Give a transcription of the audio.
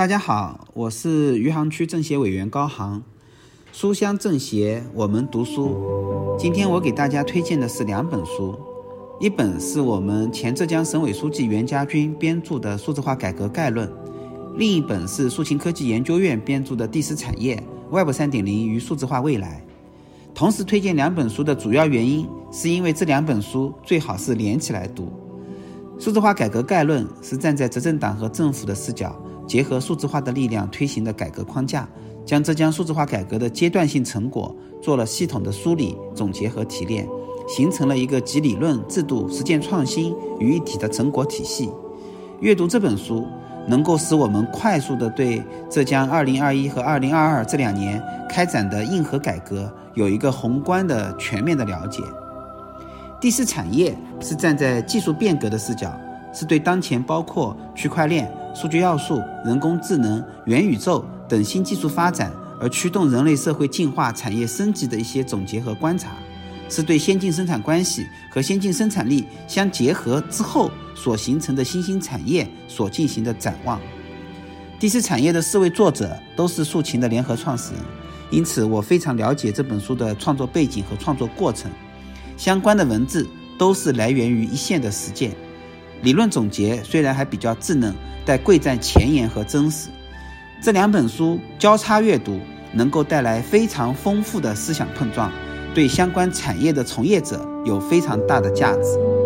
大家好，我是余杭区政协委员高航。书香政协，我们读书。今天我给大家推荐的是两本书，一本是我们前浙江省委书记袁家军编著的《数字化改革概论》，另一本是数秦科技研究院编著的《第四产业：Web 3.0与数字化未来》。同时推荐两本书的主要原因，是因为这两本书最好是连起来读。《数字化改革概论》是站在执政党和政府的视角，结合数字化的力量推行的改革框架。将浙江数字化改革的阶段性成果做了系统的梳理、总结和提炼，形成了一个集理论、制度、实践创新于一体的成果体系。阅读这本书，能够使我们快速地对浙江2021和2022这两年开展的硬核改革有一个宏观的、全面的了解。第四产业是站在技术变革的视角，是对当前包括区块链、数据要素、人工智能、元宇宙。等新技术发展而驱动人类社会进化、产业升级的一些总结和观察，是对先进生产关系和先进生产力相结合之后所形成的新兴产业所进行的展望。第四产业的四位作者都是竖琴的联合创始人，因此我非常了解这本书的创作背景和创作过程，相关的文字都是来源于一线的实践。理论总结虽然还比较稚嫩，但贵在前沿和真实。这两本书交叉阅读，能够带来非常丰富的思想碰撞，对相关产业的从业者有非常大的价值。